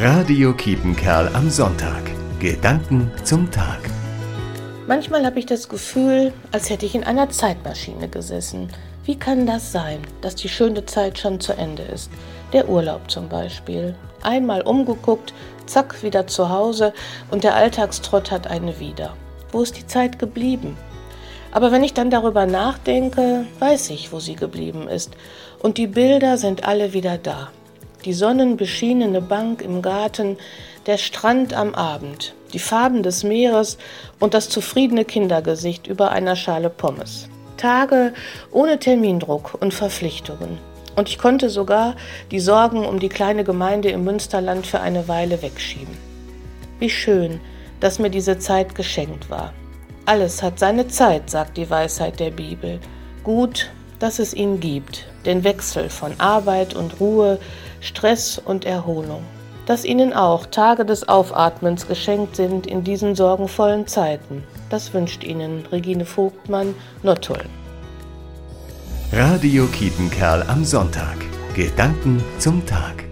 Radio Kiepenkerl am Sonntag. Gedanken zum Tag. Manchmal habe ich das Gefühl, als hätte ich in einer Zeitmaschine gesessen. Wie kann das sein, dass die schöne Zeit schon zu Ende ist? Der Urlaub zum Beispiel. Einmal umgeguckt, zack, wieder zu Hause und der Alltagstrott hat eine wieder. Wo ist die Zeit geblieben? Aber wenn ich dann darüber nachdenke, weiß ich, wo sie geblieben ist. Und die Bilder sind alle wieder da. Die sonnenbeschienene Bank im Garten, der Strand am Abend, die Farben des Meeres und das zufriedene Kindergesicht über einer Schale Pommes. Tage ohne Termindruck und Verpflichtungen. Und ich konnte sogar die Sorgen um die kleine Gemeinde im Münsterland für eine Weile wegschieben. Wie schön, dass mir diese Zeit geschenkt war. Alles hat seine Zeit, sagt die Weisheit der Bibel. Gut, dass es ihn gibt, den Wechsel von Arbeit und Ruhe, Stress und Erholung. Dass ihnen auch Tage des Aufatmens geschenkt sind in diesen sorgenvollen Zeiten. Das wünscht Ihnen Regine Vogtmann, Nottuln. Radio Kietenkerl am Sonntag. Gedanken zum Tag.